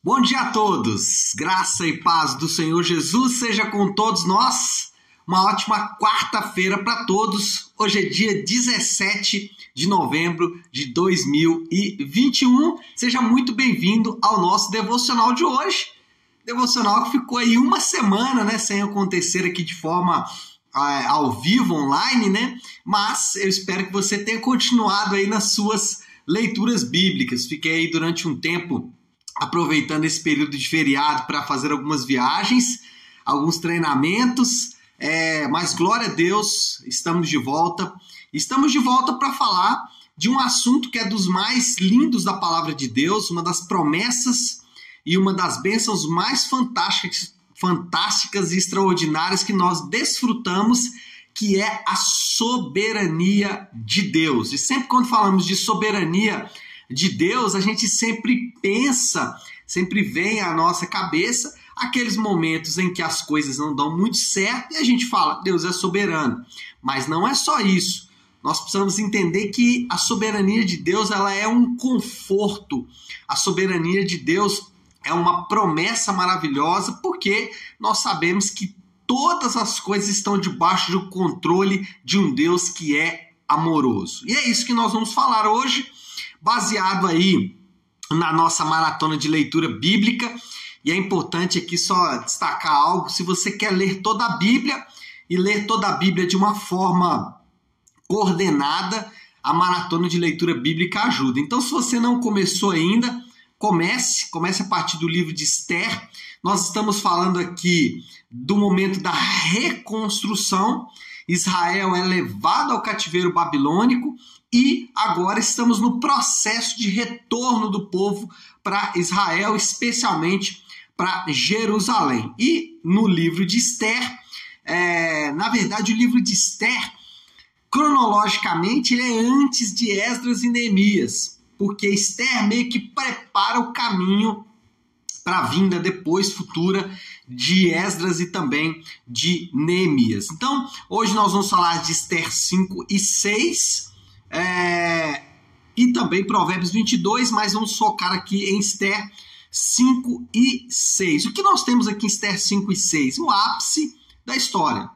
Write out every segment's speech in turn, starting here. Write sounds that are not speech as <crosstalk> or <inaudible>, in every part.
Bom dia a todos, graça e paz do Senhor Jesus seja com todos nós. Uma ótima quarta-feira para todos. Hoje é dia 17 de novembro de 2021. Seja muito bem-vindo ao nosso devocional de hoje. Devocional que ficou aí uma semana, né, sem acontecer aqui de forma é, ao vivo, online, né? Mas eu espero que você tenha continuado aí nas suas leituras bíblicas. Fiquei aí durante um tempo aproveitando esse período de feriado para fazer algumas viagens, alguns treinamentos. É, mas glória a Deus, estamos de volta. Estamos de volta para falar de um assunto que é dos mais lindos da palavra de Deus, uma das promessas e uma das bênçãos mais fantásticas, fantásticas e extraordinárias que nós desfrutamos, que é a soberania de Deus. E sempre quando falamos de soberania de Deus, a gente sempre pensa, sempre vem à nossa cabeça aqueles momentos em que as coisas não dão muito certo e a gente fala, Deus é soberano. Mas não é só isso. Nós precisamos entender que a soberania de Deus ela é um conforto. A soberania de Deus é uma promessa maravilhosa, porque nós sabemos que todas as coisas estão debaixo do controle de um Deus que é amoroso. E é isso que nós vamos falar hoje baseado aí na nossa maratona de leitura bíblica. E é importante aqui só destacar algo: se você quer ler toda a Bíblia e ler toda a Bíblia de uma forma coordenada, a maratona de leitura bíblica ajuda. Então, se você não começou ainda, comece, comece a partir do livro de Esther. Nós estamos falando aqui do momento da reconstrução. Israel é levado ao cativeiro babilônico e agora estamos no processo de retorno do povo para Israel, especialmente para Jerusalém. E no livro de Esther, é, na verdade, o livro de Esther, cronologicamente, ele é antes de Esdras e Neemias, porque Esther meio que prepara o caminho para a vinda depois futura de Esdras e também de Neemias. Então, hoje nós vamos falar de Esther 5 e 6, é, e também Provérbios 22, mas vamos focar aqui em Esther 5 e 6. O que nós temos aqui em Esther 5 e 6? O ápice da história,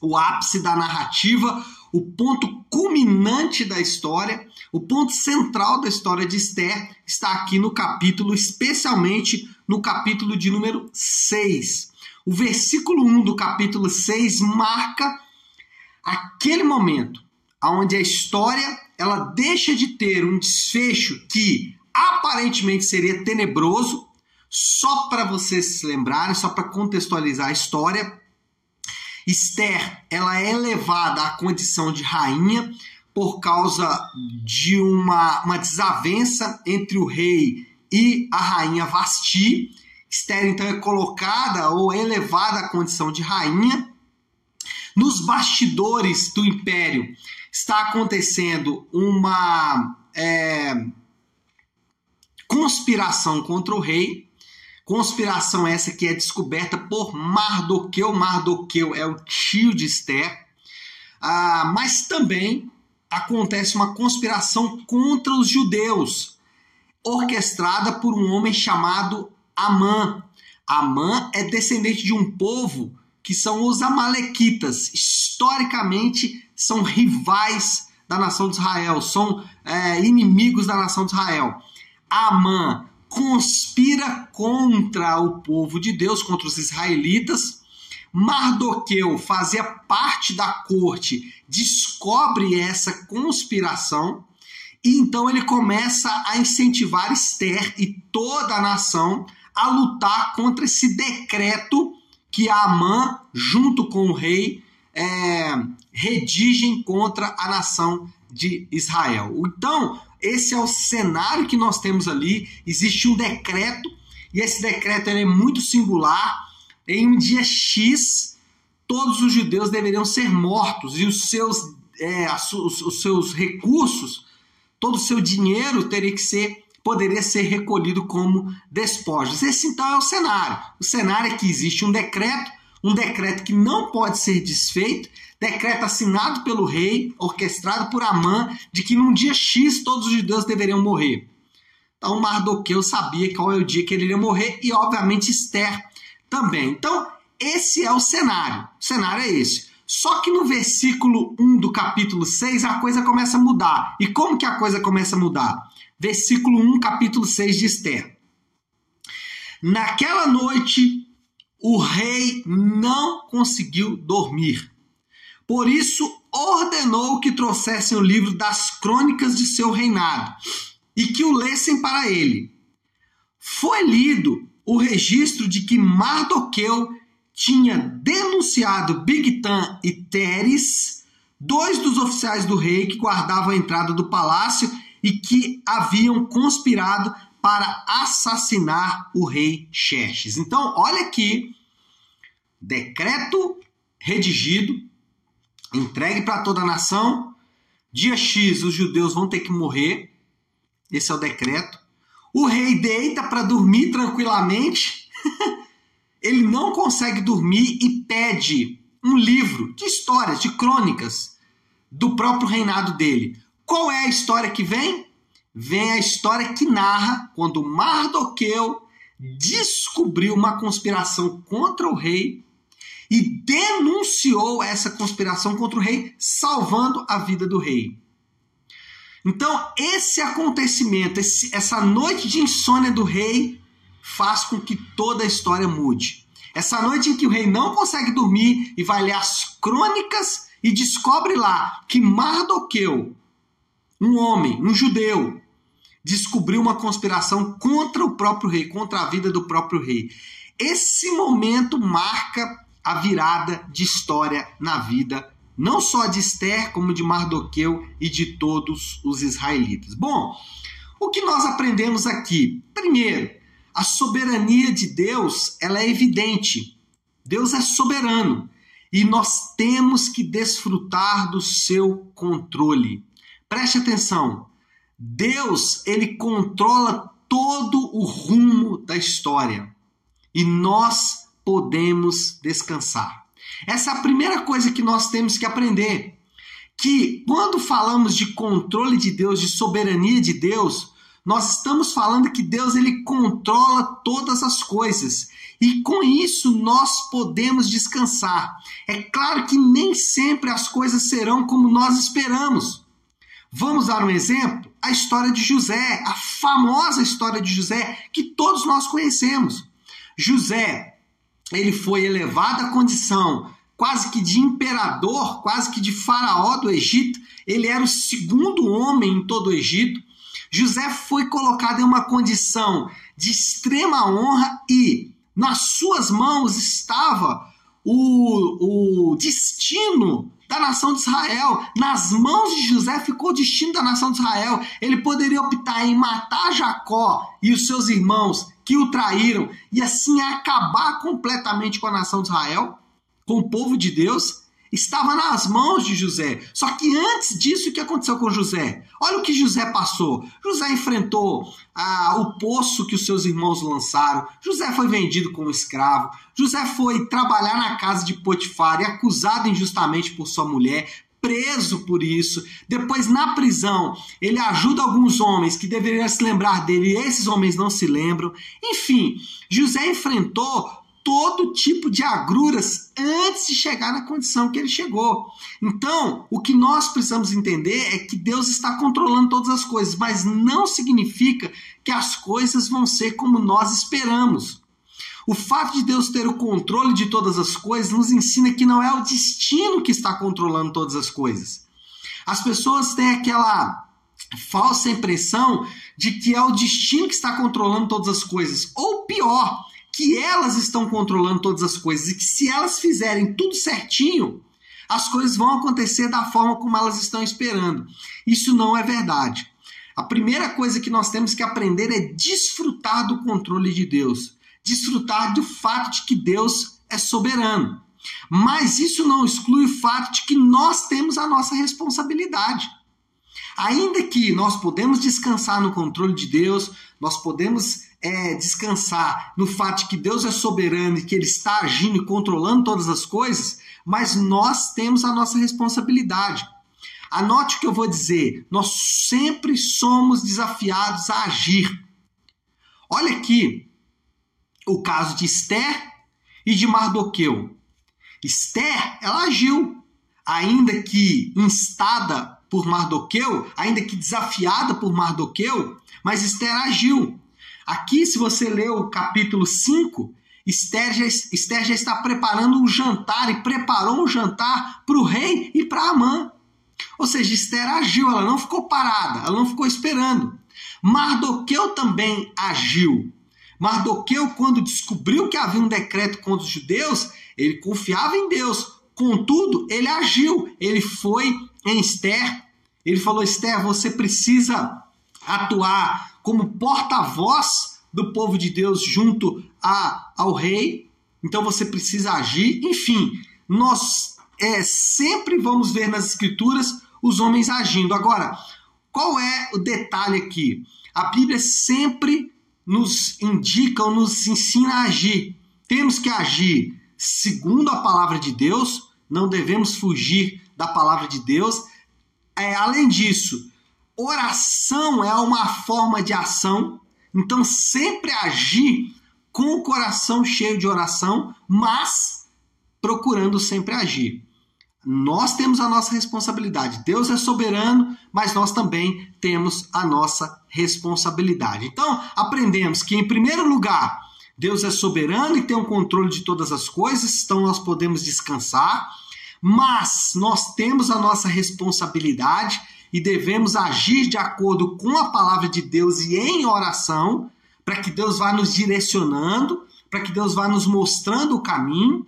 o ápice da narrativa, o ponto culminante da história, o ponto central da história de Esther está aqui no capítulo, especialmente no capítulo de número 6. O versículo 1 do capítulo 6 marca aquele momento onde a história ela deixa de ter um desfecho que aparentemente seria tenebroso, só para vocês se lembrarem, só para contextualizar a história. Esther, ela é elevada à condição de rainha por causa de uma, uma desavença entre o rei e a rainha Vasti. Esther então é colocada ou elevada à condição de rainha. Nos bastidores do império, está acontecendo uma é, conspiração contra o rei. Conspiração essa que é descoberta por Mardoqueu. Mardoqueu é o tio de Esther. Ah, mas também acontece uma conspiração contra os judeus, orquestrada por um homem chamado Amã. Amã é descendente de um povo que são os Amalequitas. Historicamente, são rivais da nação de Israel, são é, inimigos da nação de Israel. Amã conspira contra o povo de Deus, contra os israelitas. Mardoqueu fazia parte da corte, descobre essa conspiração e então ele começa a incentivar Esther e toda a nação a lutar contra esse decreto que Amã, junto com o rei, é, redigem contra a nação de Israel. Então, esse é o cenário que nós temos ali. Existe um decreto, e esse decreto é muito singular. Em um dia X, todos os judeus deveriam ser mortos e os seus, é, os, seus recursos, todo o seu dinheiro teria que ser poderia ser recolhido como despojos. Esse então é o cenário. O cenário é que existe um decreto um decreto que não pode ser desfeito, decreto assinado pelo rei, orquestrado por Amã, de que num dia X todos os judeus deveriam morrer. Então Mardoqueu sabia qual é o dia que ele iria morrer e obviamente Esther também. Então esse é o cenário. O cenário é esse. Só que no versículo 1 do capítulo 6 a coisa começa a mudar. E como que a coisa começa a mudar? Versículo 1, capítulo 6 de Esther. Naquela noite o rei não conseguiu dormir. Por isso ordenou que trouxessem o livro das crônicas de seu reinado e que o lessem para ele. Foi lido o registro de que Mardoqueu tinha denunciado Bigtan e Teres, dois dos oficiais do rei que guardavam a entrada do palácio e que haviam conspirado para assassinar o rei Xerxes. Então, olha aqui, decreto redigido, entregue para toda a nação. Dia X, os judeus vão ter que morrer. Esse é o decreto. O rei deita para dormir tranquilamente. <laughs> Ele não consegue dormir e pede um livro de histórias, de crônicas do próprio reinado dele. Qual é a história que vem? Vem a história que narra quando Mardoqueu descobriu uma conspiração contra o rei e denunciou essa conspiração contra o rei, salvando a vida do rei. Então, esse acontecimento, esse, essa noite de insônia do rei, faz com que toda a história mude. Essa noite em que o rei não consegue dormir e vai ler as crônicas e descobre lá que Mardoqueu, um homem, um judeu, descobriu uma conspiração contra o próprio rei, contra a vida do próprio rei. Esse momento marca a virada de história na vida, não só de Esther, como de Mardoqueu e de todos os israelitas. Bom, o que nós aprendemos aqui? Primeiro, a soberania de Deus, ela é evidente. Deus é soberano e nós temos que desfrutar do seu controle. Preste atenção. Deus, ele controla todo o rumo da história. E nós podemos descansar. Essa é a primeira coisa que nós temos que aprender. Que quando falamos de controle de Deus, de soberania de Deus, nós estamos falando que Deus ele controla todas as coisas. E com isso nós podemos descansar. É claro que nem sempre as coisas serão como nós esperamos. Vamos dar um exemplo? A história de José, a famosa história de José que todos nós conhecemos. José, ele foi elevado à condição quase que de imperador, quase que de faraó do Egito. Ele era o segundo homem em todo o Egito. José foi colocado em uma condição de extrema honra e nas suas mãos estava o, o destino da nação de Israel. Nas mãos de José ficou o destino da nação de Israel. Ele poderia optar em matar Jacó e os seus irmãos que o traíram e assim acabar completamente com a nação de Israel, com o povo de Deus, estava nas mãos de José. Só que antes disso, o que aconteceu com José? Olha o que José passou. José enfrentou ah, o poço que os seus irmãos lançaram. José foi vendido como escravo. José foi trabalhar na casa de Potifar e acusado injustamente por sua mulher preso por isso. Depois, na prisão, ele ajuda alguns homens que deveriam se lembrar dele e esses homens não se lembram. Enfim, José enfrentou todo tipo de agruras antes de chegar na condição que ele chegou. Então, o que nós precisamos entender é que Deus está controlando todas as coisas, mas não significa que as coisas vão ser como nós esperamos. O fato de Deus ter o controle de todas as coisas nos ensina que não é o destino que está controlando todas as coisas. As pessoas têm aquela falsa impressão de que é o destino que está controlando todas as coisas. Ou pior, que elas estão controlando todas as coisas e que se elas fizerem tudo certinho, as coisas vão acontecer da forma como elas estão esperando. Isso não é verdade. A primeira coisa que nós temos que aprender é desfrutar do controle de Deus desfrutar do fato de que Deus é soberano. Mas isso não exclui o fato de que nós temos a nossa responsabilidade. Ainda que nós podemos descansar no controle de Deus, nós podemos é, descansar no fato de que Deus é soberano e que Ele está agindo e controlando todas as coisas, mas nós temos a nossa responsabilidade. Anote o que eu vou dizer: nós sempre somos desafiados a agir. Olha aqui o caso de Esther e de Mardoqueu. Esther, ela agiu, ainda que instada por Mardoqueu, ainda que desafiada por Mardoqueu, mas Esther agiu. Aqui, se você ler o capítulo 5, Esther já, Esther já está preparando um jantar e preparou um jantar para o rei e para Amã. Ou seja, Esther agiu, ela não ficou parada, ela não ficou esperando. Mardoqueu também agiu. Mardoqueu, quando descobriu que havia um decreto contra os judeus, ele confiava em Deus. Contudo, ele agiu. Ele foi em Esther. Ele falou: Esther, você precisa atuar como porta-voz do povo de Deus junto a, ao rei. Então você precisa agir. Enfim, nós é, sempre vamos ver nas escrituras os homens agindo. Agora, qual é o detalhe aqui? A Bíblia sempre nos indica ou nos ensina a agir. Temos que agir segundo a palavra de Deus, não devemos fugir da palavra de Deus. É, além disso, oração é uma forma de ação, então sempre agir com o coração cheio de oração, mas procurando sempre agir. Nós temos a nossa responsabilidade. Deus é soberano, mas nós também temos a nossa responsabilidade. Então, aprendemos que, em primeiro lugar, Deus é soberano e tem o controle de todas as coisas, então nós podemos descansar, mas nós temos a nossa responsabilidade e devemos agir de acordo com a palavra de Deus e em oração, para que Deus vá nos direcionando, para que Deus vá nos mostrando o caminho.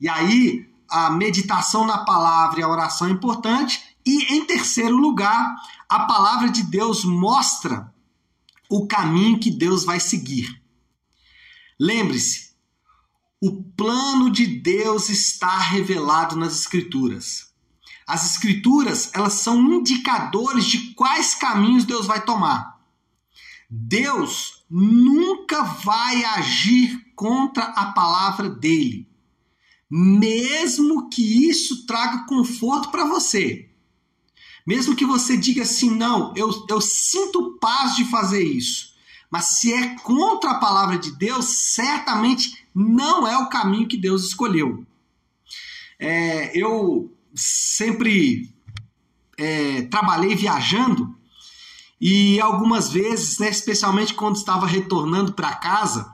E aí, a meditação na palavra e a oração é importante. E em terceiro lugar, a palavra de Deus mostra o caminho que Deus vai seguir. Lembre-se, o plano de Deus está revelado nas escrituras. As escrituras, elas são indicadores de quais caminhos Deus vai tomar. Deus nunca vai agir contra a palavra dele mesmo que isso traga conforto para você. Mesmo que você diga assim, não, eu, eu sinto paz de fazer isso. Mas se é contra a palavra de Deus, certamente não é o caminho que Deus escolheu. É, eu sempre é, trabalhei viajando e algumas vezes, né, especialmente quando estava retornando para casa,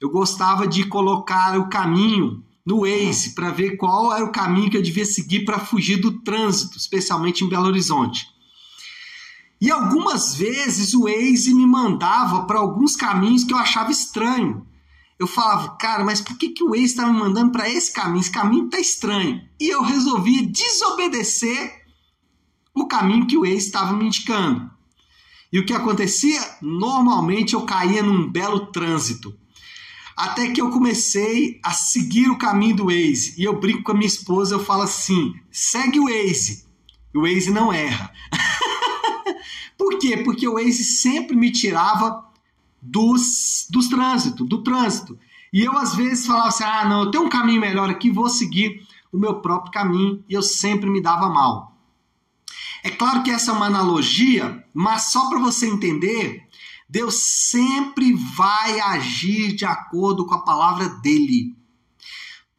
eu gostava de colocar o caminho no Waze para ver qual era o caminho que eu devia seguir para fugir do trânsito, especialmente em Belo Horizonte. E algumas vezes o Waze me mandava para alguns caminhos que eu achava estranho. Eu falava, cara, mas por que, que o Waze está me mandando para esse caminho? Esse caminho está estranho. E eu resolvi desobedecer o caminho que o Waze estava me indicando. E o que acontecia? Normalmente eu caía num belo trânsito. Até que eu comecei a seguir o caminho do Waze. E eu brinco com a minha esposa, eu falo assim: segue o Waze. O Waze não erra. <laughs> Por quê? Porque o Waze sempre me tirava dos, dos trânsito, do trânsito. E eu às vezes falava assim: ah, não, eu tenho um caminho melhor aqui, vou seguir o meu próprio caminho. E eu sempre me dava mal. É claro que essa é uma analogia, mas só para você entender Deus sempre vai agir de acordo com a palavra dele.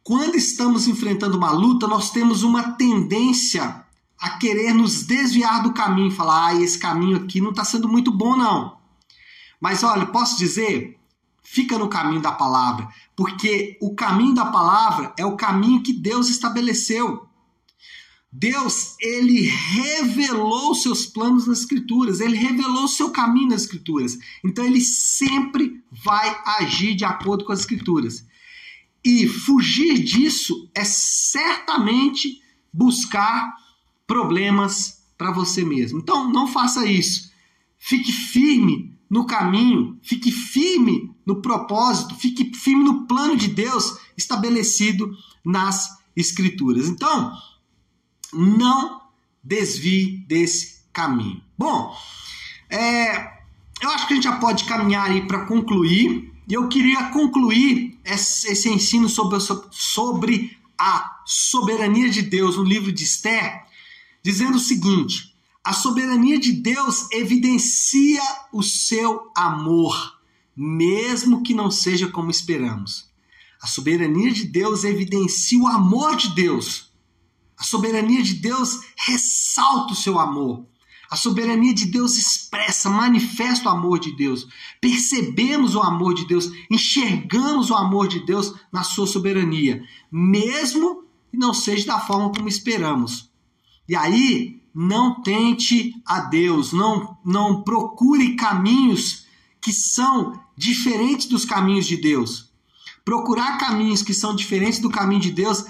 Quando estamos enfrentando uma luta, nós temos uma tendência a querer nos desviar do caminho, falar, ah, esse caminho aqui não está sendo muito bom, não. Mas olha, posso dizer, fica no caminho da palavra, porque o caminho da palavra é o caminho que Deus estabeleceu. Deus, ele revelou seus planos nas escrituras, ele revelou seu caminho nas escrituras. Então ele sempre vai agir de acordo com as escrituras. E fugir disso é certamente buscar problemas para você mesmo. Então não faça isso. Fique firme no caminho, fique firme no propósito, fique firme no plano de Deus estabelecido nas escrituras. Então, não desvie desse caminho. Bom, é, eu acho que a gente já pode caminhar aí para concluir. E eu queria concluir esse, esse ensino sobre, sobre a soberania de Deus no livro de Esther, dizendo o seguinte: a soberania de Deus evidencia o seu amor, mesmo que não seja como esperamos. A soberania de Deus evidencia o amor de Deus. A soberania de Deus ressalta o seu amor. A soberania de Deus expressa, manifesta o amor de Deus. Percebemos o amor de Deus, enxergamos o amor de Deus na sua soberania, mesmo que não seja da forma como esperamos. E aí, não tente a Deus, não, não procure caminhos que são diferentes dos caminhos de Deus. Procurar caminhos que são diferentes do caminho de Deus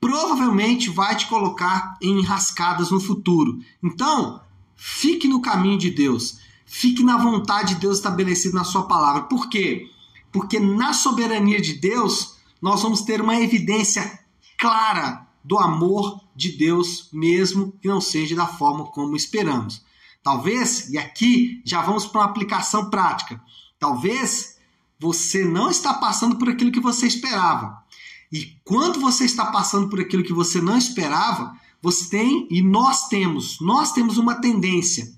provavelmente vai te colocar em enrascadas no futuro. Então, fique no caminho de Deus. Fique na vontade de Deus estabelecida na sua palavra. Por quê? Porque na soberania de Deus, nós vamos ter uma evidência clara do amor de Deus, mesmo que não seja da forma como esperamos. Talvez, e aqui já vamos para uma aplicação prática. Talvez você não está passando por aquilo que você esperava. E quando você está passando por aquilo que você não esperava, você tem e nós temos, nós temos uma tendência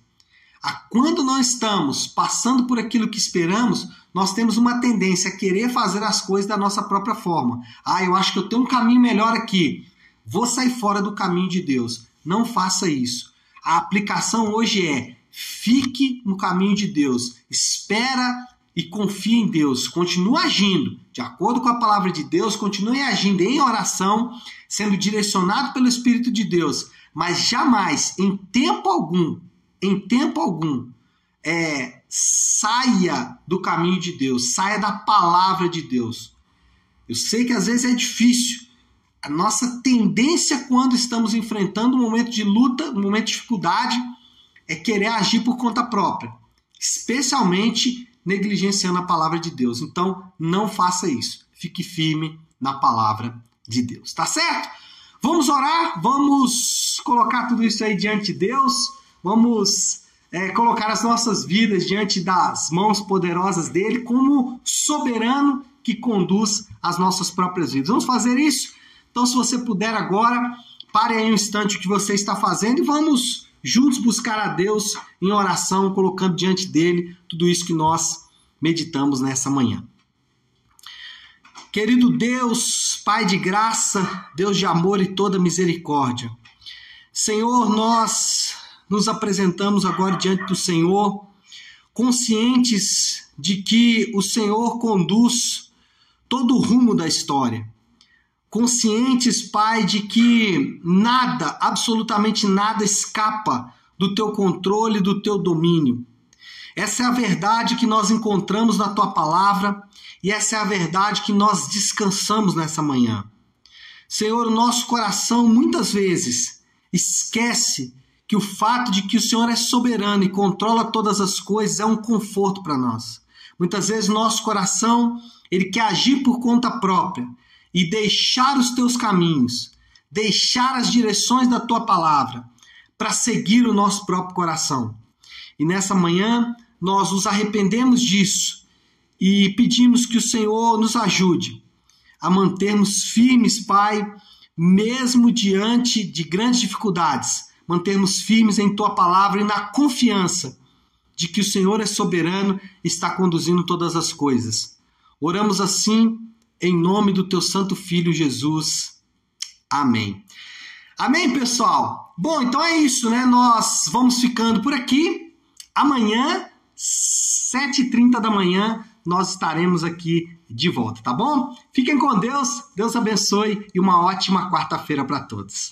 a quando não estamos passando por aquilo que esperamos, nós temos uma tendência a querer fazer as coisas da nossa própria forma. Ah, eu acho que eu tenho um caminho melhor aqui. Vou sair fora do caminho de Deus. Não faça isso. A aplicação hoje é: fique no caminho de Deus. Espera e confie em Deus. Continue agindo de acordo com a palavra de Deus, continue agindo em oração, sendo direcionado pelo Espírito de Deus, mas jamais, em tempo algum, em tempo algum, é, saia do caminho de Deus, saia da palavra de Deus. Eu sei que às vezes é difícil. A nossa tendência quando estamos enfrentando um momento de luta, um momento de dificuldade, é querer agir por conta própria, especialmente negligenciando a palavra de Deus. Então, não faça isso. Fique firme na palavra de Deus. Tá certo? Vamos orar, vamos colocar tudo isso aí diante de Deus, vamos é, colocar as nossas vidas diante das mãos poderosas dele, como soberano que conduz as nossas próprias vidas. Vamos fazer isso? Então, se você puder agora, pare aí um instante o que você está fazendo e vamos juntos buscar a Deus em oração, colocando diante dele tudo isso que nós meditamos nessa manhã. Querido Deus, Pai de graça, Deus de amor e toda misericórdia, Senhor, nós nos apresentamos agora diante do Senhor, conscientes de que o Senhor conduz todo o rumo da história. Conscientes, Pai, de que nada, absolutamente nada escapa do teu controle, do teu domínio. Essa é a verdade que nós encontramos na tua palavra e essa é a verdade que nós descansamos nessa manhã. Senhor, nosso coração muitas vezes esquece que o fato de que o Senhor é soberano e controla todas as coisas é um conforto para nós. Muitas vezes nosso coração, ele quer agir por conta própria e deixar os teus caminhos, deixar as direções da tua palavra para seguir o nosso próprio coração. E nessa manhã nós nos arrependemos disso e pedimos que o Senhor nos ajude a mantermos firmes, Pai, mesmo diante de grandes dificuldades, mantermos firmes em tua palavra e na confiança de que o Senhor é soberano e está conduzindo todas as coisas. Oramos assim em nome do teu santo filho Jesus. Amém. Amém, pessoal. Bom, então é isso, né? Nós vamos ficando por aqui. Amanhã, 7h30 da manhã, nós estaremos aqui de volta, tá bom? Fiquem com Deus, Deus abençoe e uma ótima quarta-feira para todos.